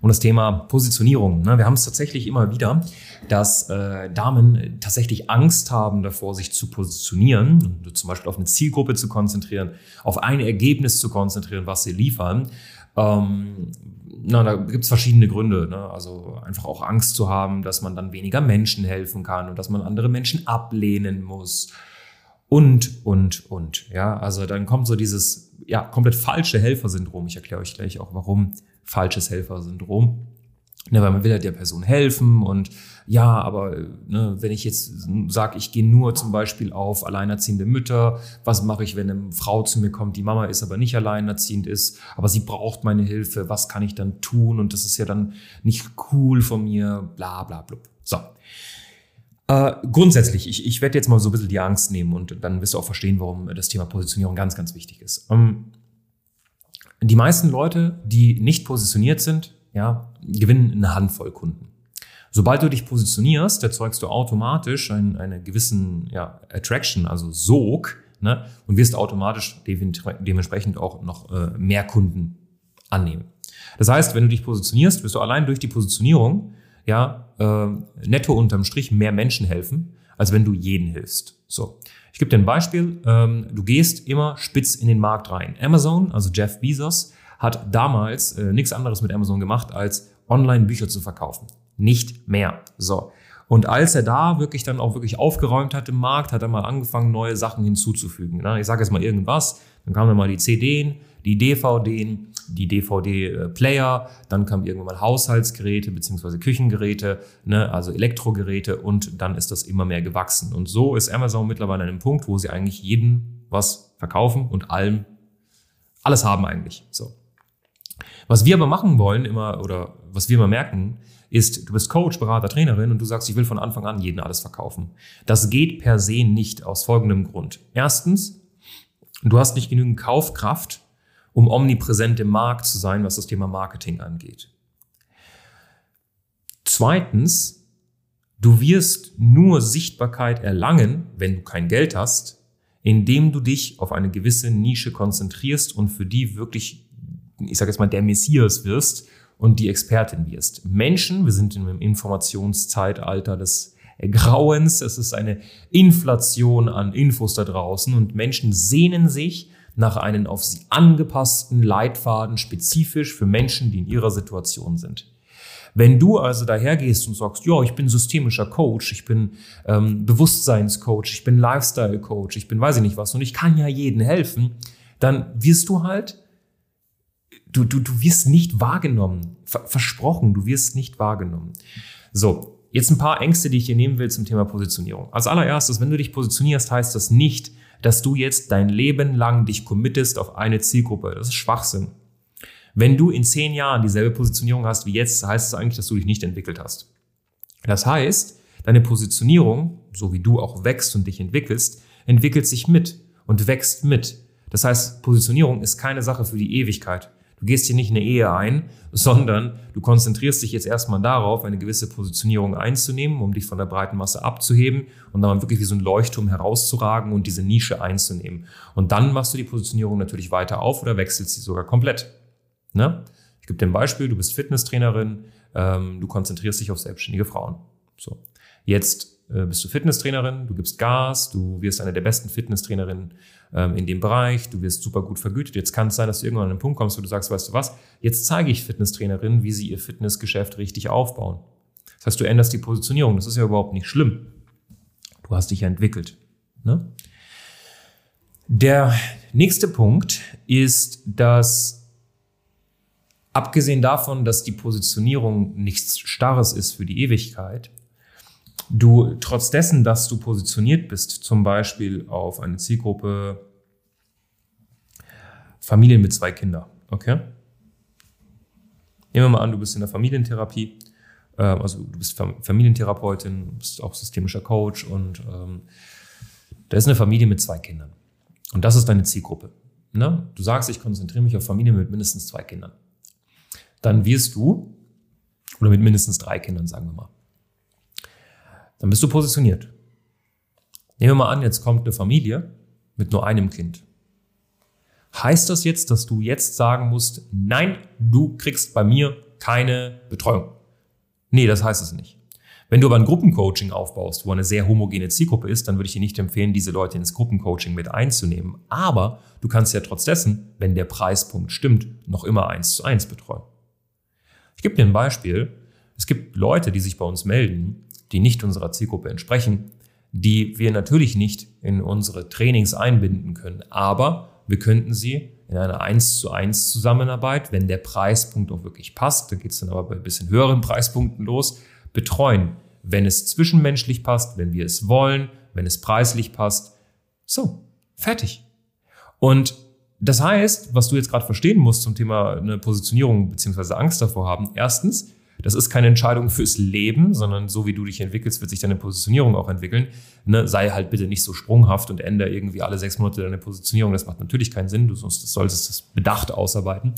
um das Thema Positionierung. Ne? Wir haben es tatsächlich immer wieder, dass äh, Damen tatsächlich Angst haben davor, sich zu positionieren, zum Beispiel auf eine Zielgruppe zu konzentrieren, auf ein Ergebnis zu konzentrieren, was sie liefern. Ähm, na, da gibt es verschiedene Gründe. Ne? Also einfach auch Angst zu haben, dass man dann weniger Menschen helfen kann und dass man andere Menschen ablehnen muss. Und, und, und. Ja, also dann kommt so dieses ja, komplett falsche Helfersyndrom. Ich erkläre euch gleich auch, warum falsches Helfersyndrom. Ne, weil man will ja der Person helfen und ja, aber ne, wenn ich jetzt sage, ich gehe nur zum Beispiel auf alleinerziehende Mütter, was mache ich, wenn eine Frau zu mir kommt, die Mama ist aber nicht alleinerziehend ist, aber sie braucht meine Hilfe, was kann ich dann tun und das ist ja dann nicht cool von mir, bla bla bla. So. Äh, grundsätzlich, ich, ich werde jetzt mal so ein bisschen die Angst nehmen und dann wirst du auch verstehen, warum das Thema Positionierung ganz, ganz wichtig ist. Ähm, die meisten Leute, die nicht positioniert sind, ja, gewinnen eine Handvoll Kunden. Sobald du dich positionierst, erzeugst du automatisch einen, einen gewissen ja, Attraction, also Sog, ne, und wirst automatisch dementsprechend auch noch äh, mehr Kunden annehmen. Das heißt, wenn du dich positionierst, wirst du allein durch die Positionierung ja äh, netto unterm Strich mehr Menschen helfen, als wenn du jeden hilfst. So. Ich gebe dir ein Beispiel. Ähm, du gehst immer spitz in den Markt rein. Amazon, also Jeff Bezos, hat damals äh, nichts anderes mit Amazon gemacht, als Online-Bücher zu verkaufen. Nicht mehr. So. Und als er da wirklich dann auch wirklich aufgeräumt hat im Markt, hat er mal angefangen, neue Sachen hinzuzufügen. Ich sage jetzt mal irgendwas, dann kamen dann mal die CDs, die DVDs, die DVD-Player, dann kamen irgendwann mal Haushaltsgeräte beziehungsweise Küchengeräte, ne, also Elektrogeräte und dann ist das immer mehr gewachsen. Und so ist Amazon mittlerweile an einem Punkt, wo sie eigentlich jedem was verkaufen und allem alles haben eigentlich. So. Was wir aber machen wollen immer oder was wir immer merken, ist, du bist Coach, Berater, Trainerin und du sagst, ich will von Anfang an jeden alles verkaufen. Das geht per se nicht aus folgendem Grund. Erstens, du hast nicht genügend Kaufkraft, um omnipräsent im Markt zu sein, was das Thema Marketing angeht. Zweitens, du wirst nur Sichtbarkeit erlangen, wenn du kein Geld hast, indem du dich auf eine gewisse Nische konzentrierst und für die wirklich, ich sage jetzt mal, der Messias wirst und die Expertin wirst. Menschen, wir sind in einem Informationszeitalter des Grauens, es ist eine Inflation an Infos da draußen und Menschen sehnen sich nach einem auf sie angepassten Leitfaden spezifisch für Menschen, die in ihrer Situation sind. Wenn du also dahergehst und sagst, ja, ich bin systemischer Coach, ich bin ähm, Bewusstseinscoach, ich bin Lifestyle-Coach, ich bin weiß ich nicht was und ich kann ja jedem helfen, dann wirst du halt, du, du, du wirst nicht wahrgenommen. Ver versprochen, du wirst nicht wahrgenommen. So, jetzt ein paar Ängste, die ich hier nehmen will zum Thema Positionierung. Als allererstes, wenn du dich positionierst, heißt das nicht, dass du jetzt dein Leben lang dich committest auf eine Zielgruppe. Das ist Schwachsinn. Wenn du in zehn Jahren dieselbe Positionierung hast wie jetzt, heißt es das eigentlich, dass du dich nicht entwickelt hast. Das heißt, deine Positionierung, so wie du auch wächst und dich entwickelst, entwickelt sich mit und wächst mit. Das heißt, Positionierung ist keine Sache für die Ewigkeit. Du gehst hier nicht eine Ehe ein, sondern du konzentrierst dich jetzt erstmal darauf, eine gewisse Positionierung einzunehmen, um dich von der breiten Masse abzuheben und dann wirklich wie so ein Leuchtturm herauszuragen und diese Nische einzunehmen. Und dann machst du die Positionierung natürlich weiter auf oder wechselst sie sogar komplett. Ne? Ich gebe dir ein Beispiel, du bist Fitnesstrainerin, ähm, du konzentrierst dich auf selbstständige Frauen. So. Jetzt äh, bist du Fitnesstrainerin, du gibst Gas, du wirst eine der besten Fitnesstrainerinnen ähm, in dem Bereich, du wirst super gut vergütet. Jetzt kann es sein, dass du irgendwann an einen Punkt kommst, wo du sagst, weißt du was, jetzt zeige ich Fitnesstrainerinnen, wie sie ihr Fitnessgeschäft richtig aufbauen. Das heißt, du änderst die Positionierung. Das ist ja überhaupt nicht schlimm. Du hast dich ja entwickelt. Ne? Der nächste Punkt ist, dass abgesehen davon, dass die Positionierung nichts Starres ist für die Ewigkeit, du trotz dessen, dass du positioniert bist, zum Beispiel auf eine Zielgruppe Familien mit zwei Kindern, okay? Nehmen wir mal an, du bist in der Familientherapie, äh, also du bist Familientherapeutin, bist auch systemischer Coach und ähm, da ist eine Familie mit zwei Kindern. Und das ist deine Zielgruppe. Ne? Du sagst, ich konzentriere mich auf Familien mit mindestens zwei Kindern. Dann wirst du, oder mit mindestens drei Kindern, sagen wir mal, dann bist du positioniert. Nehmen wir mal an, jetzt kommt eine Familie mit nur einem Kind. Heißt das jetzt, dass du jetzt sagen musst, nein, du kriegst bei mir keine Betreuung? Nee, das heißt es nicht. Wenn du aber ein Gruppencoaching aufbaust, wo eine sehr homogene Zielgruppe ist, dann würde ich dir nicht empfehlen, diese Leute ins Gruppencoaching mit einzunehmen. Aber du kannst ja trotz dessen, wenn der Preispunkt stimmt, noch immer eins zu eins betreuen. Ich gebe dir ein Beispiel. Es gibt Leute, die sich bei uns melden, die nicht unserer Zielgruppe entsprechen, die wir natürlich nicht in unsere Trainings einbinden können. Aber wir könnten sie in einer 1 zu 1 Zusammenarbeit, wenn der Preispunkt auch wirklich passt, da geht es dann aber bei ein bisschen höheren Preispunkten los, betreuen. Wenn es zwischenmenschlich passt, wenn wir es wollen, wenn es preislich passt. So, fertig. Und das heißt, was du jetzt gerade verstehen musst zum Thema eine Positionierung beziehungsweise Angst davor haben, erstens, das ist keine Entscheidung fürs Leben, sondern so wie du dich entwickelst, wird sich deine Positionierung auch entwickeln. Ne, sei halt bitte nicht so sprunghaft und ändere irgendwie alle sechs Monate deine Positionierung. Das macht natürlich keinen Sinn. Du solltest das bedacht ausarbeiten.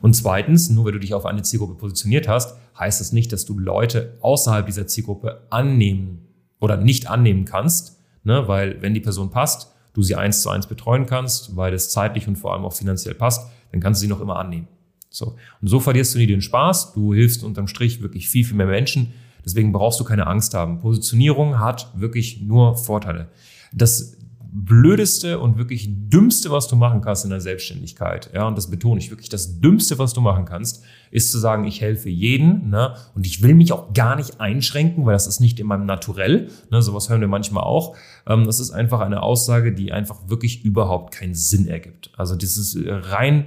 Und zweitens, nur weil du dich auf eine Zielgruppe positioniert hast, heißt das nicht, dass du Leute außerhalb dieser Zielgruppe annehmen oder nicht annehmen kannst, ne? weil wenn die Person passt, du sie eins zu eins betreuen kannst, weil es zeitlich und vor allem auch finanziell passt, dann kannst du sie noch immer annehmen. So. Und so verlierst du nie den Spaß. Du hilfst unterm Strich wirklich viel, viel mehr Menschen. Deswegen brauchst du keine Angst haben. Positionierung hat wirklich nur Vorteile. Das Blödeste und wirklich Dümmste, was du machen kannst in der Selbstständigkeit, ja, und das betone ich wirklich, das Dümmste, was du machen kannst, ist zu sagen, ich helfe jeden, ne, und ich will mich auch gar nicht einschränken, weil das ist nicht in meinem Naturell, ne, sowas hören wir manchmal auch. Ähm, das ist einfach eine Aussage, die einfach wirklich überhaupt keinen Sinn ergibt. Also das ist rein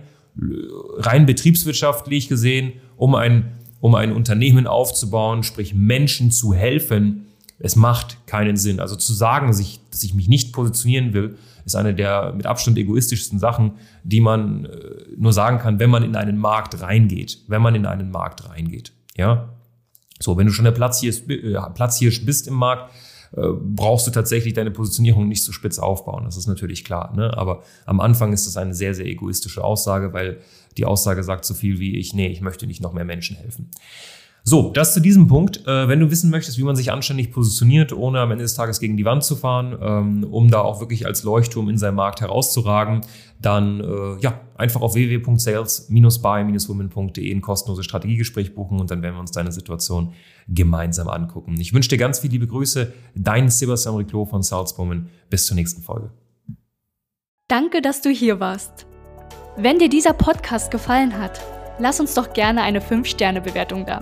rein betriebswirtschaftlich gesehen, um ein, um ein Unternehmen aufzubauen, sprich Menschen zu helfen, es macht keinen Sinn. Also zu sagen, dass ich, dass ich mich nicht positionieren will, ist eine der mit Abstand egoistischsten Sachen, die man äh, nur sagen kann, wenn man in einen Markt reingeht. Wenn man in einen Markt reingeht. Ja. So, wenn du schon der Platzhirsch, äh, Platzhirsch bist im Markt, äh, brauchst du tatsächlich deine Positionierung nicht so spitz aufbauen. Das ist natürlich klar. Ne? Aber am Anfang ist das eine sehr, sehr egoistische Aussage, weil die Aussage sagt so viel wie ich, nee, ich möchte nicht noch mehr Menschen helfen. So, das zu diesem Punkt. Äh, wenn du wissen möchtest, wie man sich anständig positioniert, ohne am Ende des Tages gegen die Wand zu fahren, ähm, um da auch wirklich als Leuchtturm in seinem Markt herauszuragen, dann äh, ja, einfach auf www.sales-by-women.de ein kostenloses Strategiegespräch buchen und dann werden wir uns deine Situation gemeinsam angucken. Ich wünsche dir ganz viele liebe Grüße. Dein Sebastian Riclot von Saleswoman. Bis zur nächsten Folge. Danke, dass du hier warst. Wenn dir dieser Podcast gefallen hat, lass uns doch gerne eine 5-Sterne-Bewertung da.